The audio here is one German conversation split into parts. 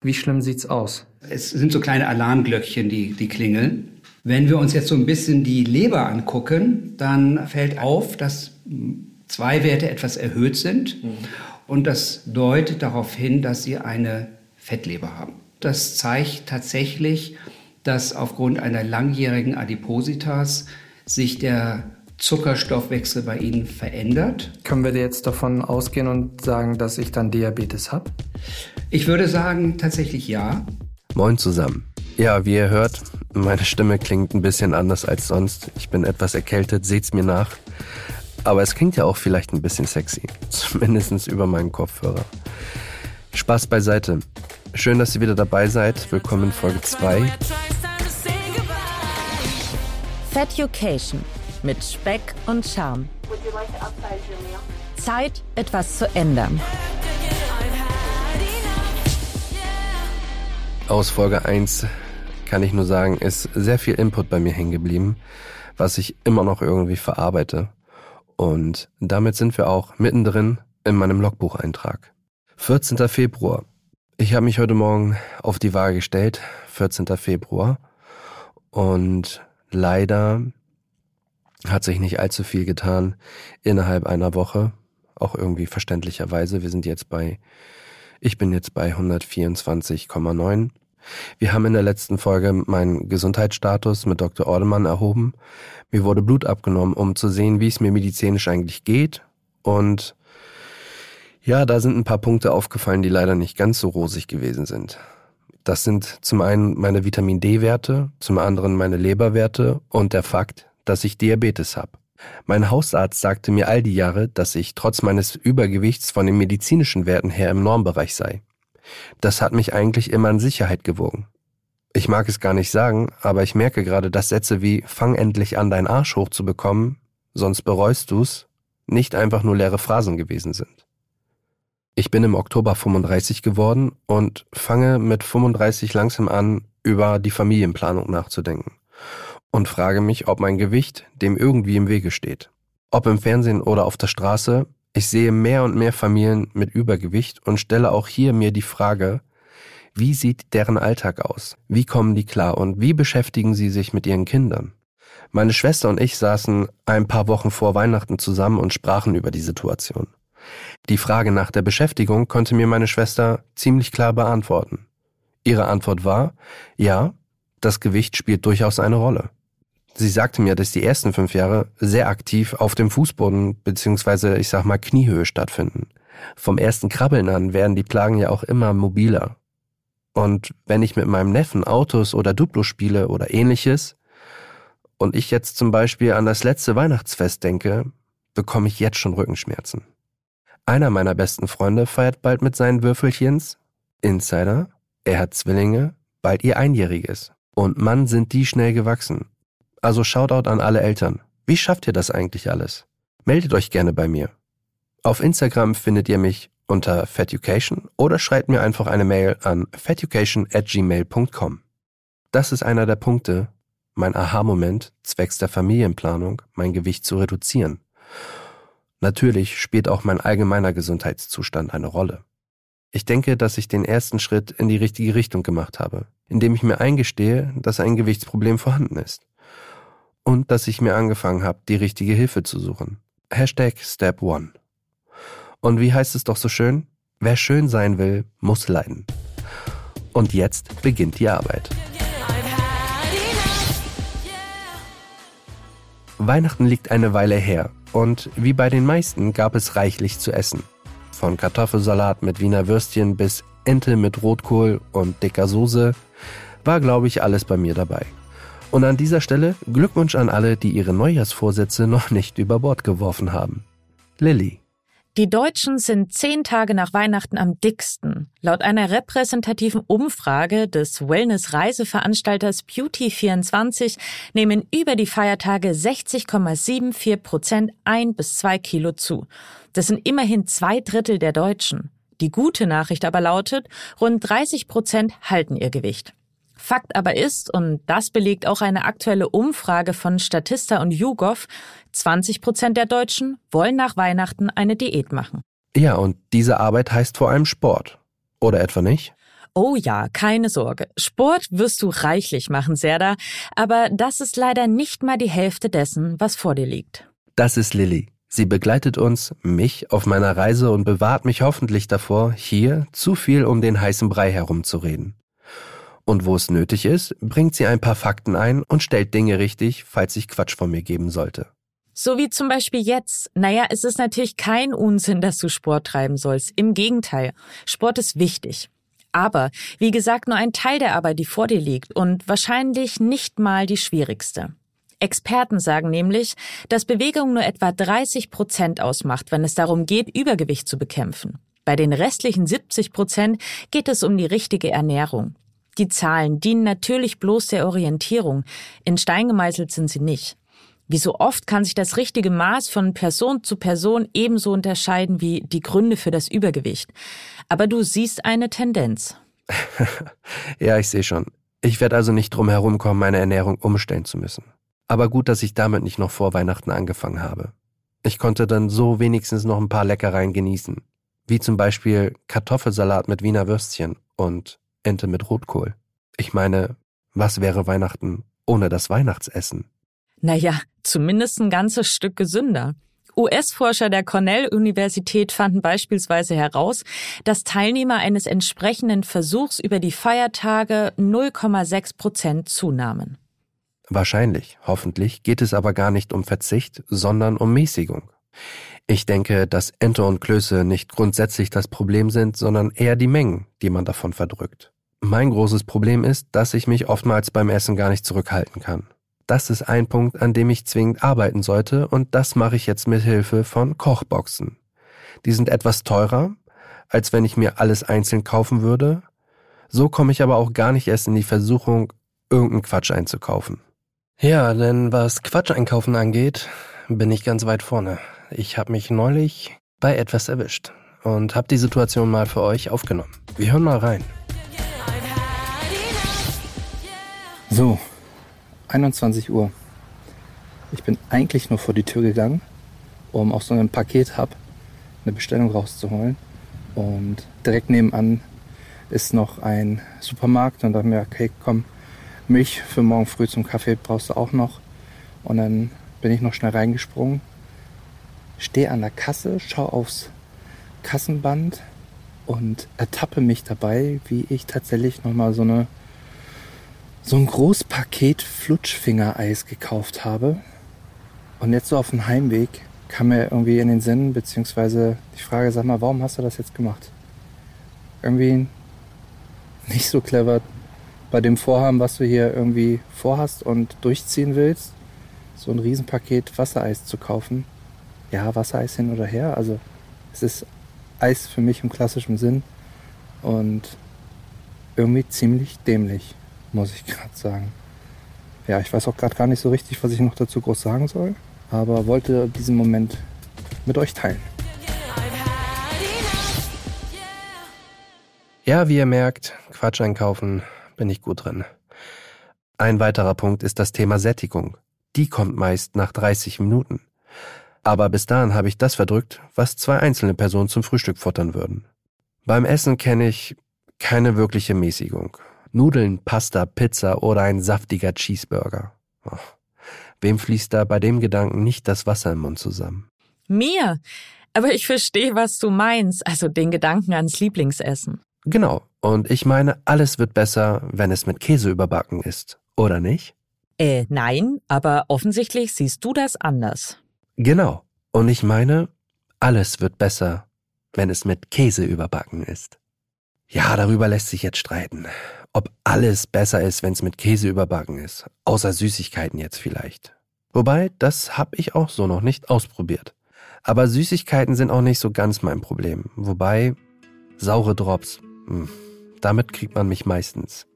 Wie schlimm sieht's aus? Es sind so kleine Alarmglöckchen, die, die klingeln. Wenn wir uns jetzt so ein bisschen die Leber angucken, dann fällt auf, dass zwei Werte etwas erhöht sind. Mhm. Und das deutet darauf hin, dass sie eine Fettleber haben. Das zeigt tatsächlich, dass aufgrund einer langjährigen Adipositas sich der Zuckerstoffwechsel bei Ihnen verändert. Können wir jetzt davon ausgehen und sagen, dass ich dann Diabetes habe? Ich würde sagen, tatsächlich ja. Moin zusammen. Ja, wie ihr hört, meine Stimme klingt ein bisschen anders als sonst. Ich bin etwas erkältet, seht's mir nach. Aber es klingt ja auch vielleicht ein bisschen sexy. Zumindest über meinen Kopfhörer. Spaß beiseite. Schön, dass ihr wieder dabei seid. Willkommen in Folge 2. Feducation mit Speck und Charme. Zeit, etwas zu ändern. Aus Folge 1 kann ich nur sagen, ist sehr viel Input bei mir hängen geblieben, was ich immer noch irgendwie verarbeite. Und damit sind wir auch mittendrin in meinem Logbucheintrag. 14. Februar. Ich habe mich heute Morgen auf die Waage gestellt, 14. Februar. Und leider hat sich nicht allzu viel getan innerhalb einer Woche. Auch irgendwie verständlicherweise. Wir sind jetzt bei, ich bin jetzt bei 124,9. Wir haben in der letzten Folge meinen Gesundheitsstatus mit Dr. Ordemann erhoben. Mir wurde Blut abgenommen, um zu sehen, wie es mir medizinisch eigentlich geht. Und ja, da sind ein paar Punkte aufgefallen, die leider nicht ganz so rosig gewesen sind. Das sind zum einen meine Vitamin D-Werte, zum anderen meine Leberwerte und der Fakt, dass ich Diabetes habe. Mein Hausarzt sagte mir all die Jahre, dass ich trotz meines Übergewichts von den medizinischen Werten her im Normbereich sei. Das hat mich eigentlich immer in Sicherheit gewogen. Ich mag es gar nicht sagen, aber ich merke gerade, dass Sätze wie fang endlich an, deinen Arsch hochzubekommen, sonst bereust du's, nicht einfach nur leere Phrasen gewesen sind. Ich bin im Oktober 35 geworden und fange mit 35 langsam an, über die Familienplanung nachzudenken und frage mich, ob mein Gewicht dem irgendwie im Wege steht. Ob im Fernsehen oder auf der Straße, ich sehe mehr und mehr Familien mit Übergewicht und stelle auch hier mir die Frage, wie sieht deren Alltag aus? Wie kommen die klar und wie beschäftigen sie sich mit ihren Kindern? Meine Schwester und ich saßen ein paar Wochen vor Weihnachten zusammen und sprachen über die Situation. Die Frage nach der Beschäftigung konnte mir meine Schwester ziemlich klar beantworten. Ihre Antwort war, ja, das Gewicht spielt durchaus eine Rolle. Sie sagte mir, dass die ersten fünf Jahre sehr aktiv auf dem Fußboden beziehungsweise ich sag mal Kniehöhe stattfinden. Vom ersten Krabbeln an werden die Plagen ja auch immer mobiler. Und wenn ich mit meinem Neffen Autos oder Duplo spiele oder ähnliches und ich jetzt zum Beispiel an das letzte Weihnachtsfest denke, bekomme ich jetzt schon Rückenschmerzen. Einer meiner besten Freunde feiert bald mit seinen Würfelchens. Insider, er hat Zwillinge, bald ihr Einjähriges. Und Mann sind die schnell gewachsen. Also Shoutout an alle Eltern. Wie schafft ihr das eigentlich alles? Meldet euch gerne bei mir. Auf Instagram findet ihr mich unter feducation oder schreibt mir einfach eine Mail an feducation at gmail.com. Das ist einer der Punkte, mein Aha-Moment zwecks der Familienplanung, mein Gewicht zu reduzieren. Natürlich spielt auch mein allgemeiner Gesundheitszustand eine Rolle. Ich denke, dass ich den ersten Schritt in die richtige Richtung gemacht habe, indem ich mir eingestehe, dass ein Gewichtsproblem vorhanden ist und dass ich mir angefangen habe, die richtige Hilfe zu suchen. Hashtag Step One. Und wie heißt es doch so schön? Wer schön sein will, muss leiden. Und jetzt beginnt die Arbeit. Weihnachten liegt eine Weile her und wie bei den meisten gab es reichlich zu essen. Von Kartoffelsalat mit Wiener Würstchen bis Ente mit Rotkohl und dicker Soße war, glaube ich, alles bei mir dabei. Und an dieser Stelle Glückwunsch an alle, die ihre Neujahrsvorsätze noch nicht über Bord geworfen haben. Lilly. Die Deutschen sind zehn Tage nach Weihnachten am dicksten. Laut einer repräsentativen Umfrage des Wellness-Reiseveranstalters Beauty24 nehmen über die Feiertage 60,74 Prozent ein bis zwei Kilo zu. Das sind immerhin zwei Drittel der Deutschen. Die gute Nachricht aber lautet, rund 30 Prozent halten ihr Gewicht. Fakt aber ist, und das belegt auch eine aktuelle Umfrage von Statista und YouGov, 20 Prozent der Deutschen wollen nach Weihnachten eine Diät machen. Ja, und diese Arbeit heißt vor allem Sport. Oder etwa nicht? Oh ja, keine Sorge. Sport wirst du reichlich machen, Serda, aber das ist leider nicht mal die Hälfte dessen, was vor dir liegt. Das ist Lilly. Sie begleitet uns, mich, auf meiner Reise und bewahrt mich hoffentlich davor, hier zu viel um den heißen Brei herumzureden. Und wo es nötig ist, bringt sie ein paar Fakten ein und stellt Dinge richtig, falls ich Quatsch von mir geben sollte. So wie zum Beispiel jetzt. Naja, es ist natürlich kein Unsinn, dass du Sport treiben sollst. Im Gegenteil. Sport ist wichtig. Aber, wie gesagt, nur ein Teil der Arbeit, die vor dir liegt und wahrscheinlich nicht mal die schwierigste. Experten sagen nämlich, dass Bewegung nur etwa 30 Prozent ausmacht, wenn es darum geht, Übergewicht zu bekämpfen. Bei den restlichen 70 Prozent geht es um die richtige Ernährung. Die Zahlen dienen natürlich bloß der Orientierung. In Stein gemeißelt sind sie nicht. Wie so oft kann sich das richtige Maß von Person zu Person ebenso unterscheiden wie die Gründe für das Übergewicht. Aber du siehst eine Tendenz. ja, ich sehe schon. Ich werde also nicht drum herumkommen, meine Ernährung umstellen zu müssen. Aber gut, dass ich damit nicht noch vor Weihnachten angefangen habe. Ich konnte dann so wenigstens noch ein paar Leckereien genießen. Wie zum Beispiel Kartoffelsalat mit Wiener Würstchen und Ente mit Rotkohl. Ich meine, was wäre Weihnachten ohne das Weihnachtsessen? Naja, zumindest ein ganzes Stück gesünder. US-Forscher der Cornell-Universität fanden beispielsweise heraus, dass Teilnehmer eines entsprechenden Versuchs über die Feiertage 0,6 Prozent zunahmen. Wahrscheinlich, hoffentlich geht es aber gar nicht um Verzicht, sondern um Mäßigung. Ich denke, dass Ente und Klöße nicht grundsätzlich das Problem sind, sondern eher die Mengen, die man davon verdrückt. Mein großes Problem ist, dass ich mich oftmals beim Essen gar nicht zurückhalten kann. Das ist ein Punkt, an dem ich zwingend arbeiten sollte und das mache ich jetzt mit Hilfe von Kochboxen. Die sind etwas teurer, als wenn ich mir alles einzeln kaufen würde. So komme ich aber auch gar nicht erst in die Versuchung, irgendeinen Quatsch einzukaufen. Ja, denn was Quatsch einkaufen angeht, bin ich ganz weit vorne. Ich habe mich neulich bei etwas erwischt und habe die Situation mal für euch aufgenommen. Wir hören mal rein. So, 21 Uhr. Ich bin eigentlich nur vor die Tür gegangen, um aus so einem Paket-Hub eine Bestellung rauszuholen. Und direkt nebenan ist noch ein Supermarkt und da dachte mir, okay, komm, Milch für morgen früh zum Kaffee brauchst du auch noch. Und dann bin ich noch schnell reingesprungen, stehe an der Kasse, schaue aufs Kassenband und ertappe mich dabei, wie ich tatsächlich nochmal so eine so ein Großpaket Flutschfingereis gekauft habe. Und jetzt so auf dem Heimweg kam mir irgendwie in den Sinn, beziehungsweise die Frage, sag mal, warum hast du das jetzt gemacht? Irgendwie nicht so clever bei dem Vorhaben, was du hier irgendwie vorhast und durchziehen willst, so ein Riesenpaket Wassereis zu kaufen. Ja, Wassereis hin oder her. Also es ist Eis für mich im klassischen Sinn und irgendwie ziemlich dämlich muss ich gerade sagen. Ja, ich weiß auch gerade gar nicht so richtig, was ich noch dazu groß sagen soll, aber wollte diesen Moment mit euch teilen. Ja, wie ihr merkt, Quatsch einkaufen bin ich gut drin. Ein weiterer Punkt ist das Thema Sättigung. Die kommt meist nach 30 Minuten. Aber bis dahin habe ich das verdrückt, was zwei einzelne Personen zum Frühstück futtern würden. Beim Essen kenne ich keine wirkliche Mäßigung. Nudeln, Pasta, Pizza oder ein saftiger Cheeseburger. Oh. Wem fließt da bei dem Gedanken nicht das Wasser im Mund zusammen? Mir. Aber ich verstehe, was du meinst, also den Gedanken ans Lieblingsessen. Genau. Und ich meine, alles wird besser, wenn es mit Käse überbacken ist, oder nicht? Äh, nein, aber offensichtlich siehst du das anders. Genau. Und ich meine, alles wird besser, wenn es mit Käse überbacken ist. Ja, darüber lässt sich jetzt streiten ob alles besser ist, wenn es mit Käse überbacken ist. Außer Süßigkeiten jetzt vielleicht. Wobei, das habe ich auch so noch nicht ausprobiert. Aber Süßigkeiten sind auch nicht so ganz mein Problem. Wobei, saure Drops, mh, hm, damit kriegt man mich meistens.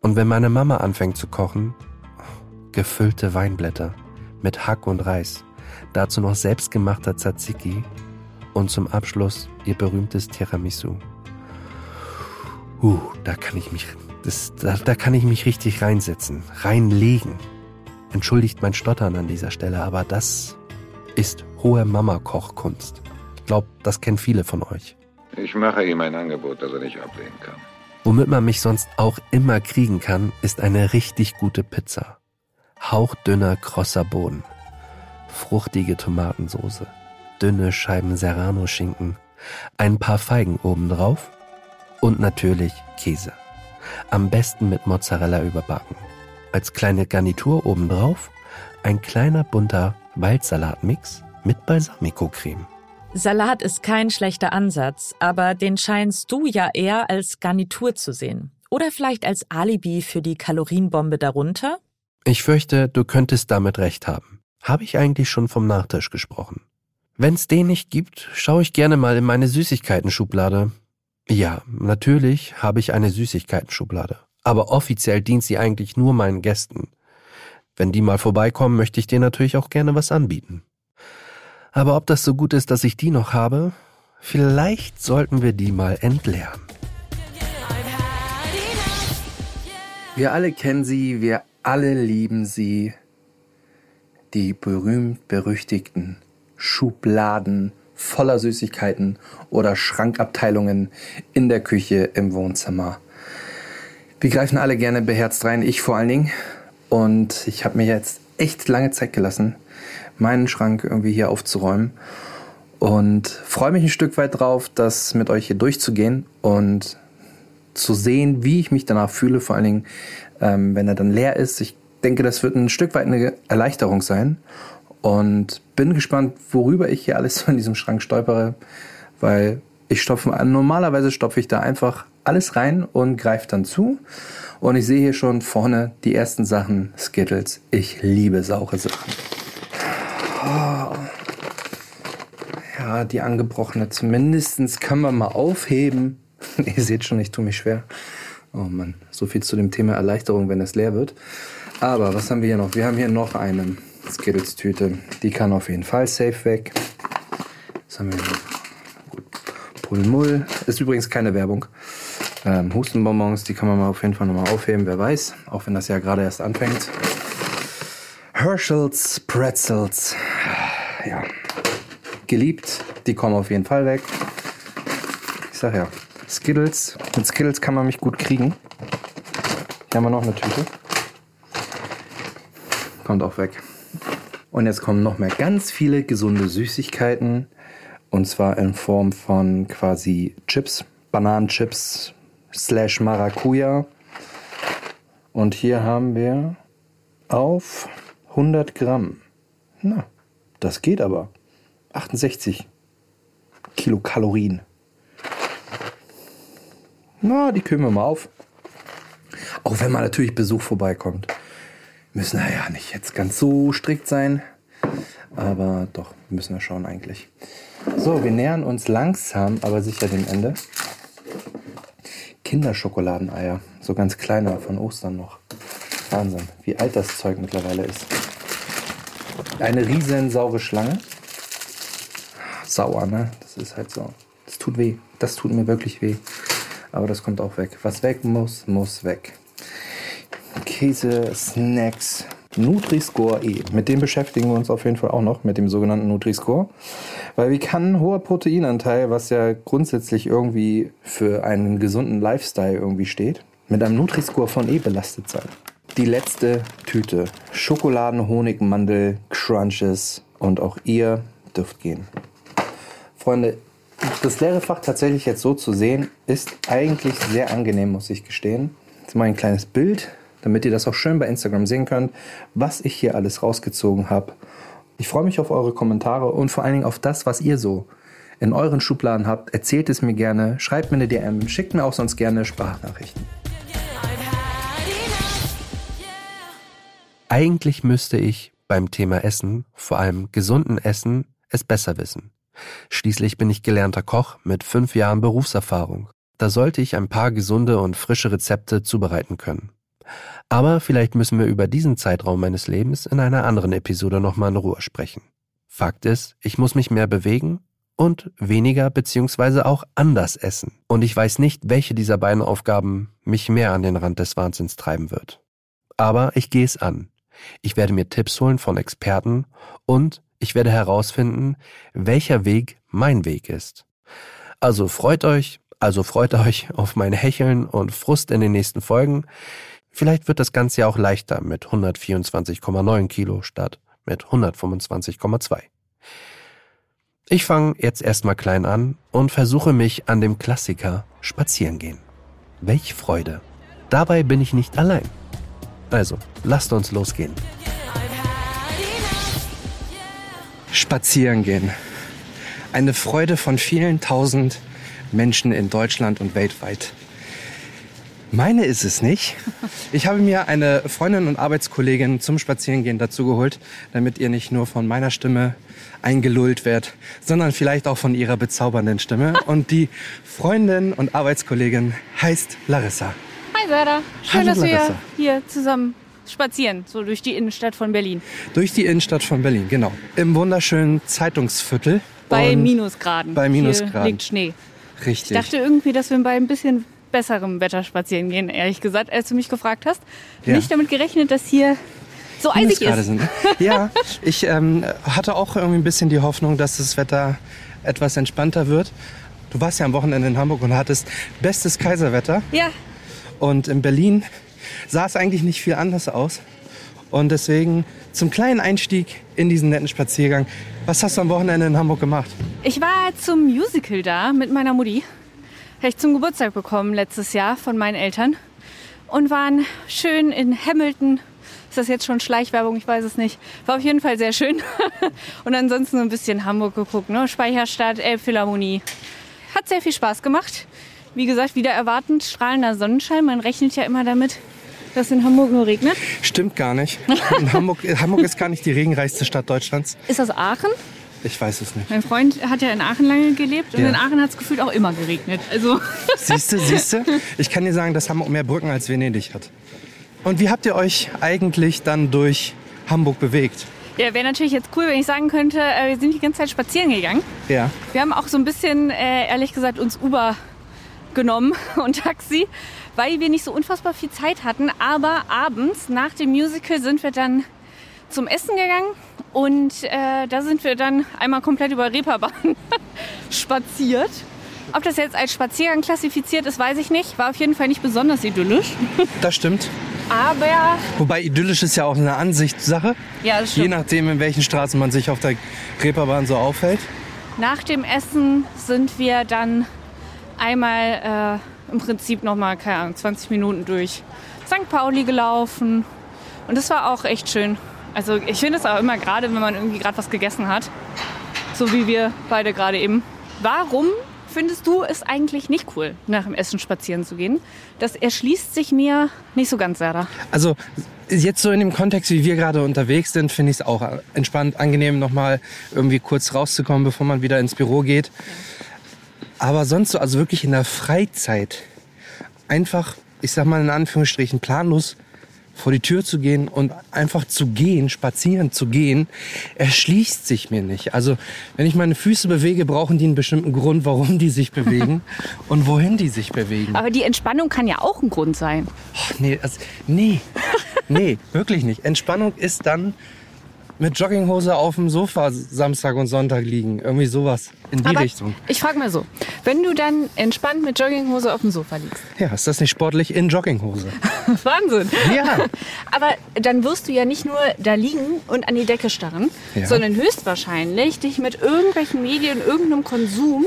Und wenn meine Mama anfängt zu kochen, gefüllte Weinblätter mit Hack und Reis, dazu noch selbstgemachter Tzatziki und zum Abschluss ihr berühmtes Tiramisu. Uh, da kann ich mich das, da, da kann ich mich richtig reinsetzen, reinlegen. Entschuldigt mein Stottern an dieser Stelle, aber das ist hohe Mama-Kochkunst. Ich glaube, das kennen viele von euch. Ich mache ihm ein Angebot, das er nicht ablehnen kann. Womit man mich sonst auch immer kriegen kann, ist eine richtig gute Pizza. Hauchdünner, krosser Boden. Fruchtige Tomatensoße. Dünne Scheiben Serrano-Schinken. Ein paar Feigen obendrauf. Und natürlich Käse. Am besten mit Mozzarella überbacken. Als kleine Garnitur obendrauf ein kleiner bunter Waldsalatmix mit Balsamico-Creme. Salat ist kein schlechter Ansatz, aber den scheinst du ja eher als Garnitur zu sehen. Oder vielleicht als Alibi für die Kalorienbombe darunter? Ich fürchte, du könntest damit recht haben. Habe ich eigentlich schon vom Nachtisch gesprochen? Wenn's den nicht gibt, schaue ich gerne mal in meine Süßigkeiten-Schublade. Ja, natürlich habe ich eine Süßigkeiten-Schublade. Aber offiziell dient sie eigentlich nur meinen Gästen. Wenn die mal vorbeikommen, möchte ich denen natürlich auch gerne was anbieten. Aber ob das so gut ist, dass ich die noch habe, vielleicht sollten wir die mal entleeren. Wir alle kennen sie, wir alle lieben sie. Die berühmt-berüchtigten Schubladen voller Süßigkeiten oder Schrankabteilungen in der Küche im Wohnzimmer. Wir greifen alle gerne beherzt rein, ich vor allen Dingen. Und ich habe mir jetzt echt lange Zeit gelassen, meinen Schrank irgendwie hier aufzuräumen. Und freue mich ein Stück weit drauf, das mit euch hier durchzugehen und zu sehen, wie ich mich danach fühle, vor allen Dingen, ähm, wenn er dann leer ist. Ich denke, das wird ein Stück weit eine Erleichterung sein. Und bin gespannt, worüber ich hier alles so in diesem Schrank stolpere, weil ich stopfe, normalerweise stopfe ich da einfach alles rein und greife dann zu. Und ich sehe hier schon vorne die ersten Sachen, Skittles. Ich liebe saure Sachen. Oh. Ja, die angebrochene zumindest können wir mal aufheben. Ihr seht schon, ich tue mich schwer. Oh Mann, so viel zu dem Thema Erleichterung, wenn es leer wird. Aber was haben wir hier noch? Wir haben hier noch eine Skittles-Tüte. Die kann auf jeden Fall safe weg. Was haben wir hier? Gut. Pullmull. Ist übrigens keine Werbung. Ähm, Hustenbonbons, die kann man mal auf jeden Fall nochmal aufheben, wer weiß. Auch wenn das ja gerade erst anfängt. Herschels Pretzels. Ja. Geliebt. Die kommen auf jeden Fall weg. Ich sag ja. Skittles. Mit Skittles kann man mich gut kriegen. Hier haben wir noch eine Tüte. Kommt auch weg. Und jetzt kommen noch mehr ganz viele gesunde Süßigkeiten. Und zwar in Form von quasi Chips, Bananenchips, slash Maracuja. Und hier haben wir auf 100 Gramm. Na, das geht aber. 68 Kilokalorien. Na, die kühlen wir mal auf. Auch wenn mal natürlich Besuch vorbeikommt. Müssen wir ja nicht jetzt ganz so strikt sein. Aber doch, müssen wir schauen eigentlich. So, wir nähern uns langsam, aber sicher dem Ende. Kinderschokoladeneier. So ganz kleine von Ostern noch. Wahnsinn, wie alt das Zeug mittlerweile ist. Eine riesen saure Schlange. Sauer, ne? Das ist halt so. Das tut weh. Das tut mir wirklich weh. Aber das kommt auch weg. Was weg muss, muss weg. Käse, Snacks, Nutri-Score E. Mit dem beschäftigen wir uns auf jeden Fall auch noch, mit dem sogenannten Nutri-Score. Weil wie kann ein hoher Proteinanteil, was ja grundsätzlich irgendwie für einen gesunden Lifestyle irgendwie steht, mit einem Nutri-Score von E belastet sein? Die letzte Tüte. Schokoladen, Honig, Mandel, Crunches und auch ihr dürft gehen. Freunde, das leere Fach tatsächlich jetzt so zu sehen, ist eigentlich sehr angenehm, muss ich gestehen. Jetzt mal ein kleines Bild damit ihr das auch schön bei Instagram sehen könnt, was ich hier alles rausgezogen habe. Ich freue mich auf eure Kommentare und vor allen Dingen auf das, was ihr so in euren Schubladen habt. Erzählt es mir gerne, schreibt mir eine DM, schickt mir auch sonst gerne Sprachnachrichten. Eigentlich müsste ich beim Thema Essen, vor allem gesunden Essen, es besser wissen. Schließlich bin ich gelernter Koch mit fünf Jahren Berufserfahrung. Da sollte ich ein paar gesunde und frische Rezepte zubereiten können. Aber vielleicht müssen wir über diesen Zeitraum meines Lebens in einer anderen Episode nochmal in Ruhe sprechen. Fakt ist, ich muss mich mehr bewegen und weniger beziehungsweise auch anders essen. Und ich weiß nicht, welche dieser beiden Aufgaben mich mehr an den Rand des Wahnsinns treiben wird. Aber ich gehe es an. Ich werde mir Tipps holen von Experten und ich werde herausfinden, welcher Weg mein Weg ist. Also freut euch Also freut euch auf mein Hecheln und Frust in den nächsten Folgen. Vielleicht wird das Ganze ja auch leichter mit 124,9 Kilo statt mit 125,2. Ich fange jetzt erstmal klein an und versuche mich an dem Klassiker spazieren gehen. Welch Freude. Dabei bin ich nicht allein. Also, lasst uns losgehen. Spazieren gehen. Eine Freude von vielen tausend Menschen in Deutschland und weltweit. Meine ist es nicht. Ich habe mir eine Freundin und Arbeitskollegin zum Spazierengehen dazugeholt, damit ihr nicht nur von meiner Stimme eingelullt werdet, sondern vielleicht auch von ihrer bezaubernden Stimme. Und die Freundin und Arbeitskollegin heißt Larissa. Hi Sarah, schön, Hallo, dass Larissa. wir hier zusammen spazieren, so durch die Innenstadt von Berlin. Durch die Innenstadt von Berlin, genau. Im wunderschönen Zeitungsviertel. Bei Minusgraden. bei Minusgraden. Hier liegt Schnee. Richtig. Ich dachte irgendwie, dass wir bei ein bisschen besserem Wetter spazieren gehen, ehrlich gesagt, als du mich gefragt hast. Ja. Nicht damit gerechnet, dass hier so eisig ist. sind. ne? Ja, ich ähm, hatte auch irgendwie ein bisschen die Hoffnung, dass das Wetter etwas entspannter wird. Du warst ja am Wochenende in Hamburg und hattest bestes Kaiserwetter. Ja, Und in Berlin sah es eigentlich nicht viel anders aus. Und deswegen zum kleinen Einstieg in diesen netten Spaziergang. Was hast du am Wochenende in Hamburg gemacht? ich war zum Musical da mit meiner Mutti. Habe ich zum Geburtstag bekommen letztes Jahr von meinen Eltern. Und waren schön in Hamilton. Ist das jetzt schon Schleichwerbung? Ich weiß es nicht. War auf jeden Fall sehr schön. Und ansonsten so ein bisschen Hamburg geguckt. Ne? Speicherstadt, Elbphilharmonie. Hat sehr viel Spaß gemacht. Wie gesagt, wieder erwartend strahlender Sonnenschein. Man rechnet ja immer damit, dass in Hamburg nur regnet. Stimmt gar nicht. Hamburg, Hamburg ist gar nicht die regenreichste Stadt Deutschlands. Ist das Aachen? Ich weiß es nicht. Mein Freund hat ja in Aachen lange gelebt und Ja. in Aachen hat es gefühlt auch immer geregnet. Also Siehste, siehste. Ich kann dir sagen, dass Hamburg mehr Brücken als Venedig hat. Und wie habt ihr euch eigentlich dann durch Hamburg bewegt? ja, wäre natürlich jetzt cool, wenn ich sagen könnte, äh, wir sind die ganze Zeit spazieren gegangen. Ja. Wir haben auch so ein bisschen, äh, ehrlich gesagt, uns Uber genommen und Taxi, weil wir nicht so unfassbar viel Zeit hatten. Aber abends nach dem Musical sind wir dann zum Essen gegangen und äh, da sind wir dann einmal komplett über Reeperbahn spaziert. Ob das jetzt als Spaziergang klassifiziert ist, weiß ich nicht. War auf jeden Fall nicht besonders idyllisch. Das stimmt. Aber Wobei idyllisch ist ja auch eine Ansichtssache. ja, das Je stimmt. nachdem, in welchen Straßen man sich auf der Reeperbahn so aufhält. Nach dem Essen sind wir dann einmal äh, im Prinzip noch mal keine Ahnung, 20 Minuten durch St. Pauli gelaufen. Und das war auch echt schön. Also ich finde es auch immer gerade, wenn man irgendwie gerade was gegessen hat. So wie wir beide gerade eben. Warum findest du es eigentlich nicht cool, nach dem Essen spazieren zu gehen? Das erschließt sich mir nicht so ganz, Sarah. Also jetzt so in dem Kontext, wie wir gerade unterwegs sind, finde ich es auch entspannt, angenehm, nochmal irgendwie kurz rauszukommen, bevor man wieder ins Büro geht. Aber sonst so, also wirklich in der Freizeit, einfach, ich sag mal in Anführungsstrichen, planlos vor die Tür zu gehen und einfach zu gehen, spazieren zu gehen, erschließt sich mir nicht. Also wenn ich meine Füße bewege, brauchen die einen bestimmten Grund, warum die sich bewegen und wohin die sich bewegen. Aber die Entspannung kann ja auch ein Grund sein. Ach, nee, also, nee, nee, wirklich nicht. Entspannung ist dann mit Jogginghose auf dem Sofa Samstag und Sonntag liegen. Irgendwie sowas in die Aber Richtung. ich frage mal so, wenn du dann entspannt mit Jogginghose auf dem Sofa liegst, Ja, ist das nicht sportlich in Jogginghose? Wahnsinn. Ja. Aber dann wirst du ja nicht nur da liegen und an die Decke starren, Ja. sondern höchstwahrscheinlich dich mit irgendwelchen Medien, irgendeinem Konsum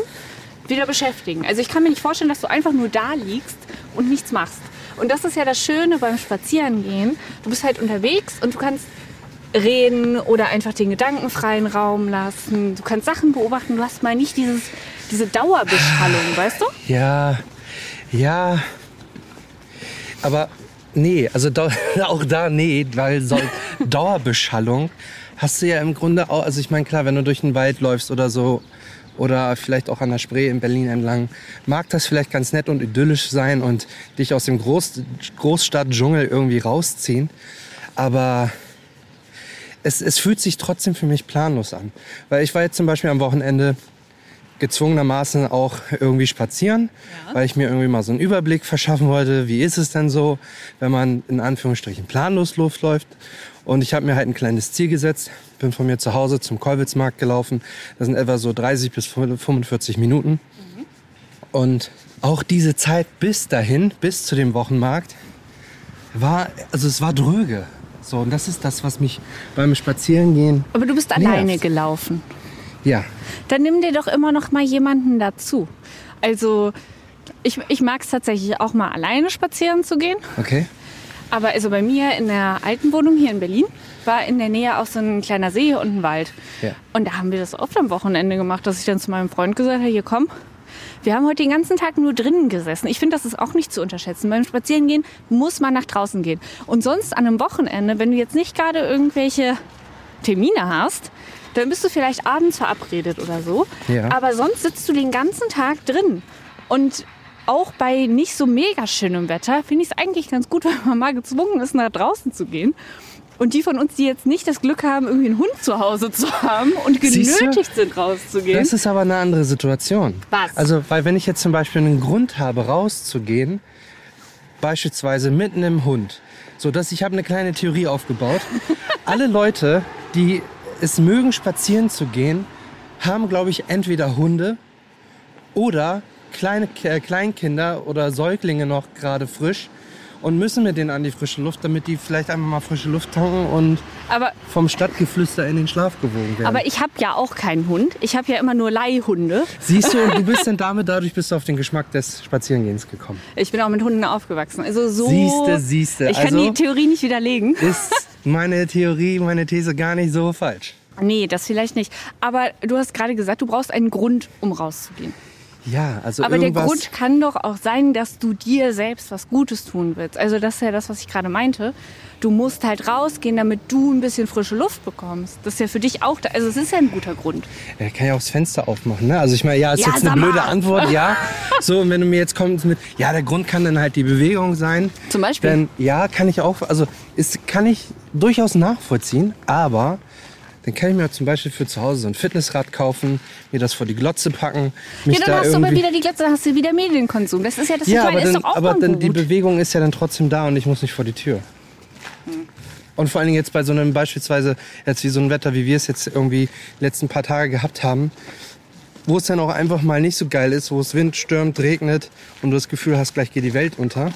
wieder beschäftigen. Also ich kann mir nicht vorstellen, dass du einfach nur da liegst und nichts machst. Und das ist ja das Schöne beim Spazierengehen. Du bist halt unterwegs und du kannst reden oder einfach den Gedanken freien Raum lassen. Du kannst Sachen beobachten. Du hast mal nicht dieses, diese Dauerbeschallung, weißt du? Ja, ja. Aber nee, also da, auch da nee, weil so Dauerbeschallung hast du ja im Grunde auch, also ich meine klar, wenn du durch den Wald läufst oder so oder vielleicht auch an der Spree in Berlin entlang, mag das vielleicht ganz nett und idyllisch sein und dich aus dem Groß, Großstadtdschungel irgendwie rausziehen, aber es, es fühlt sich trotzdem für mich planlos an. Weil ich war jetzt zum Beispiel am Wochenende gezwungenermaßen auch irgendwie spazieren, weil ich mir irgendwie mal so einen Überblick verschaffen wollte, wie ist es denn so, wenn man in Anführungsstrichen planlos losläuft. Und ich habe mir halt ein kleines Ziel gesetzt, bin von mir zu Hause zum Kolwitzmarkt gelaufen. Das sind etwa so 30 bis 45 Minuten. Und auch diese Zeit bis dahin, bis zu dem Wochenmarkt, war, also es war dröge. So, und das ist das, was mich beim Spazierengehen. Aber du bist nervt. alleine gelaufen. Ja, Dann nimm dir doch immer noch mal jemanden dazu. Also ich, ich mag es tatsächlich auch mal alleine spazieren zu gehen. okay. Aber also bei mir in der alten Wohnung hier in Berlin war in der Nähe auch so ein kleiner See und ein Wald. Ja. Und da haben wir das oft am Wochenende gemacht, dass ich dann zu meinem Freund gesagt habe, hier komm, wir haben heute den ganzen Tag nur drinnen gesessen. Ich finde, das ist auch nicht zu unterschätzen. Beim Spazierengehen muss man nach draußen gehen. Und sonst an einem Wochenende, wenn du jetzt nicht gerade irgendwelche Termine hast, dann bist du vielleicht abends verabredet oder so. Ja. Aber sonst sitzt du den ganzen Tag drin. Und auch bei nicht so mega schönem Wetter finde ich es eigentlich ganz gut, wenn man mal gezwungen ist, nach draußen zu gehen. Und die von uns, die jetzt nicht das Glück haben, irgendwie einen Hund zu Hause zu haben und genötigt sind, rauszugehen. Das ist aber eine andere Situation. Was? Also, weil wenn ich jetzt zum Beispiel einen Grund habe, rauszugehen, beispielsweise mit einem Hund, so dass ich habe eine kleine Theorie aufgebaut. Alle Leute, die es mögen, spazieren zu gehen, haben, glaube ich, entweder Hunde oder kleine äh, Kleinkinder oder Säuglinge noch gerade frisch und müssen mit denen an die frische Luft, damit die vielleicht einmal mal frische Luft tanken und aber, vom Stadtgeflüster in den Schlaf gewogen werden. aber ich habe ja auch keinen Hund. Ich habe ja immer nur Leihhunde. Siehst du, und du bist dann damit, dadurch bist du auf den Geschmack des Spazierengehens gekommen. Ich bin auch mit Hunden aufgewachsen. Also so. Siehste, siehste. Ich kann Also- die Theorie nicht widerlegen. Ist meine Theorie, meine These gar nicht so falsch? Nee, das vielleicht nicht. Aber du hast gerade gesagt, du brauchst einen Grund, um rauszugehen. Ja, also Aber der. Grund kann doch auch sein, dass du dir selbst was Gutes tun willst. Also das ist ja das, was ich gerade meinte. Du musst halt rausgehen, damit du ein bisschen frische Luft bekommst. Das ist ja für dich auch, da, also es ist ja ein guter Grund. Er kann ja auch das Fenster aufmachen, ne? Also ich meine, ja, ist Ja, jetzt eine blöde. Antwort, ja. So, und wenn du mir jetzt kommst mit, ja, der Grund kann dann halt die Bewegung sein. Zum Beispiel? Dann, ja, kann ich auch, also ist, kann ich durchaus nachvollziehen, aber dann kann ich mir zum Beispiel für zu Hause so ein Fitnessrad kaufen, mir das vor die Glotze packen, mich Ja, dann da hast du aber wieder die Glätze, dann hast du wieder Medienkonsum. Das ist ja das, Ja, ich meine, aber, ist dann, doch auch aber dann gut. die Bewegung ist ja dann trotzdem da und ich muss nicht vor die Tür. Und vor allen Dingen jetzt bei so einem beispielsweise, jetzt wie so ein Wetter, wie wir es jetzt irgendwie die letzten paar Tage gehabt haben, wo es dann auch einfach mal nicht so geil ist, wo es Wind, stürmt, regnet und du das Gefühl hast, gleich geht die Welt unter.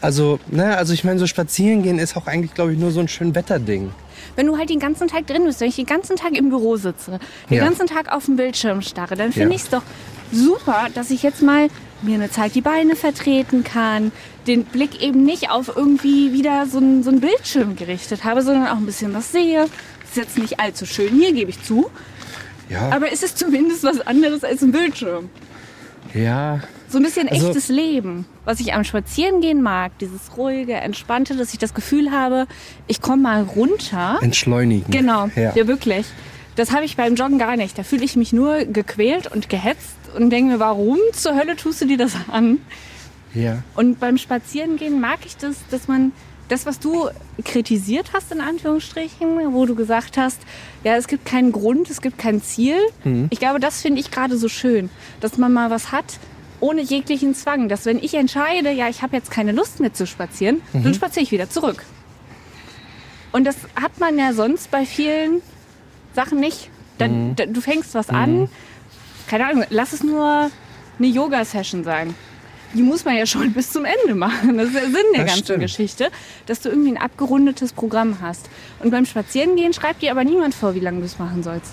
Also, ne, also ich meine, so spazieren gehen ist auch eigentlich, glaube ich, nur so ein schön Wetterding. Wenn du halt den ganzen Tag drin bist, wenn ich den ganzen Tag im Büro sitze, den Ja. ganzen Tag auf dem Bildschirm starre, dann finde Ja. ich es doch super, dass ich jetzt mal mir eine Zeit die Beine vertreten kann, den Blick eben nicht auf irgendwie wieder so ein, so Bildschirm gerichtet habe, sondern auch ein bisschen was sehe. Ist jetzt nicht allzu schön hier, gebe ich zu, Ja, aber es ist zumindest was anderes als ein Bildschirm. ja, So ein bisschen Also- echtes Leben, was ich am Spazierengehen mag, dieses ruhige, entspannte, dass ich das Gefühl habe, ich komme mal runter. entschleunigen. Genau, Ja. ja, wirklich. Das habe ich beim Joggen gar nicht. Da fühle ich mich nur gequält und gehetzt und denke mir, warum zur Hölle tust du dir das an? ja. Und beim Spazierengehen mag ich das, dass man das, was du kritisiert hast, in Anführungsstrichen, wo du gesagt hast, ja, es gibt keinen Grund, es gibt kein Ziel. Ich glaube, das finde ich gerade so schön, dass man mal was hat, ohne jeglichen Zwang. Dass wenn ich entscheide, ja, ich habe jetzt keine Lust mehr zu spazieren, dann spaziere ich wieder zurück. Und das hat man ja sonst bei vielen Sachen nicht. Dann, da, du fängst was an, keine Ahnung, lass es nur eine Yoga-Session sein. Die muss man ja schon bis zum Ende machen. Das ist der Sinn der Das ganzen stimmt. Geschichte, dass du irgendwie ein abgerundetes Programm hast. Und beim Spazierengehen schreibt dir aber niemand vor, wie lange du es machen sollst.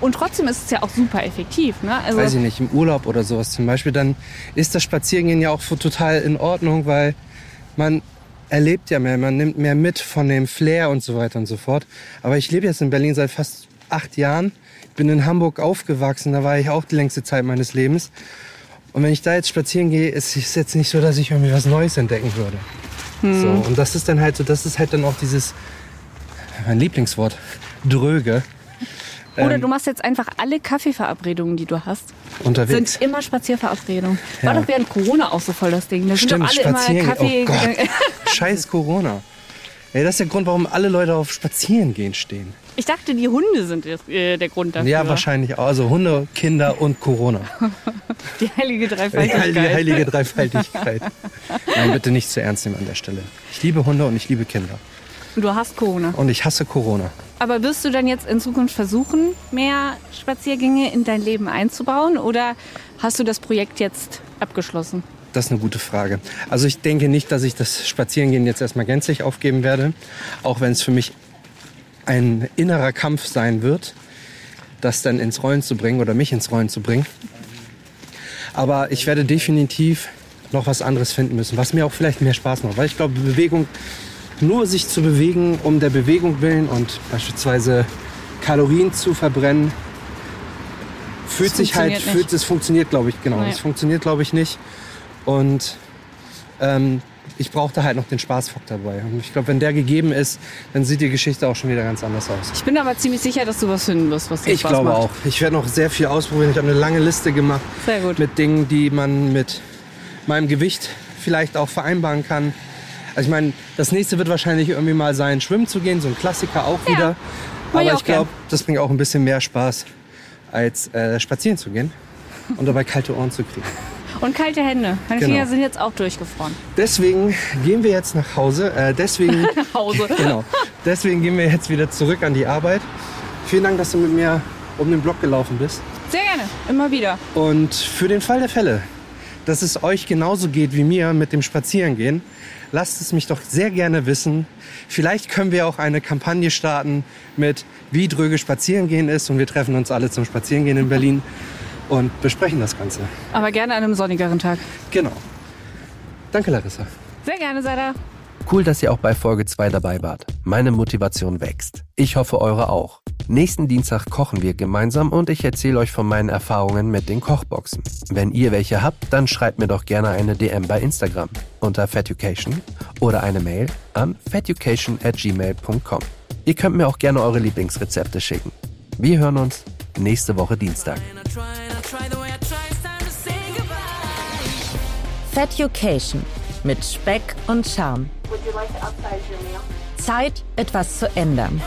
Und trotzdem ist es ja auch super effektiv. Ne? Also, weiß ich nicht, im Urlaub oder sowas zum Beispiel, dann ist das Spazierengehen ja auch total in Ordnung, weil man erlebt ja mehr, man nimmt mehr mit von dem Flair und so weiter und so fort. Aber ich lebe jetzt in Berlin seit fast acht Jahren, bin in Hamburg aufgewachsen, da war ich auch die längste Zeit meines Lebens. Und wenn ich da jetzt spazieren gehe, ist es jetzt nicht so, dass ich irgendwie was Neues entdecken würde. Hm. So, und das ist dann halt so, das ist halt dann auch dieses, mein Lieblingswort, dröge. Oder ähm, du machst jetzt einfach alle Kaffeeverabredungen, die du hast, unterwegs. sind immer Spazierverabredungen. War Ja. doch während Corona auch so voll das Ding. Da sind Stimmt, doch alle immer spazieren. Kaffee Oh. Scheiß Corona. Ey, das ist der Grund, warum alle Leute auf Spazierengehen stehen. Ich dachte, die Hunde sind äh, der Grund dafür. Ja, wahrscheinlich auch. Also Hunde, Kinder und Corona. Die heilige Die Dreifaltigkeit. heilige, heilige Dreifaltigkeit. Nein, bitte nicht zu ernst nehmen an der Stelle. Ich liebe Hunde und ich liebe Kinder. Und du hast Corona. Und ich hasse Corona. Aber wirst du dann jetzt in Zukunft versuchen, mehr Spaziergänge in dein Leben einzubauen? Oder hast du das Projekt jetzt abgeschlossen? Das ist eine gute Frage. Also ich denke nicht, dass ich das Spazierengehen jetzt erstmal gänzlich aufgeben werde. Auch wenn es für mich ein innerer Kampf sein wird, das dann ins Rollen zu bringen oder mich ins Rollen zu bringen. Aber ich werde definitiv noch was anderes finden müssen, was mir auch vielleicht mehr Spaß macht. Weil ich glaube, Bewegung, nur sich zu bewegen, um der Bewegung willen und beispielsweise Kalorien zu verbrennen, fühlt Das sich halt, funktioniert fühlt, es funktioniert, glaube ich, genau. Es funktioniert, glaube ich, nicht. Und ähm, ich brauchte halt noch den Spaßfaktor dabei. Und ich glaube, wenn der gegeben ist, dann sieht die Geschichte auch schon wieder ganz anders aus. Ich bin aber ziemlich sicher, dass du was finden wirst, was dir Ich Spaß glaube macht. auch. Ich werde noch sehr viel ausprobieren. Ich habe eine lange Liste gemacht mit Dingen, die man mit meinem Gewicht vielleicht auch vereinbaren kann. Also ich meine, das nächste wird wahrscheinlich irgendwie mal sein, schwimmen zu gehen, so ein Klassiker auch wieder. mach ich Aber auch ich glaube, das bringt auch ein bisschen mehr Spaß, als äh, spazieren zu gehen und dabei kalte Ohren zu kriegen. Und kalte Hände. Meine Genau. Finger sind jetzt auch durchgefroren. Deswegen gehen wir jetzt nach Hause. Äh, deswegen, Nach Hause. genau. Deswegen gehen wir jetzt wieder zurück an die Arbeit. Vielen Dank, dass du mit mir um den Block gelaufen bist. Sehr gerne. Immer wieder. Und für den Fall der Fälle, dass es euch genauso geht wie mir mit dem Spazierengehen, lasst es mich doch sehr gerne wissen. Vielleicht können wir auch eine Kampagne starten mit wie dröge Spazierengehen ist und wir treffen uns alle zum Spazierengehen in Berlin und besprechen das Ganze. Aber gerne an einem sonnigeren Tag. Genau. Danke, Larissa. Sehr gerne, Sada. Cool, dass ihr auch bei Folge 2 dabei wart. Meine Motivation wächst. Ich hoffe, eure auch. Nächsten Dienstag kochen wir gemeinsam und ich erzähle euch von meinen Erfahrungen mit den Kochboxen. Wenn ihr welche habt, dann schreibt mir doch gerne eine DM bei Instagram unter Feducation oder eine Mail an feducation at gmail.com. Ihr könnt mir auch gerne eure Lieblingsrezepte schicken. Wir hören uns nächste Woche Dienstag. Feducation mit Speck und Charme. Zeit, etwas zu ändern.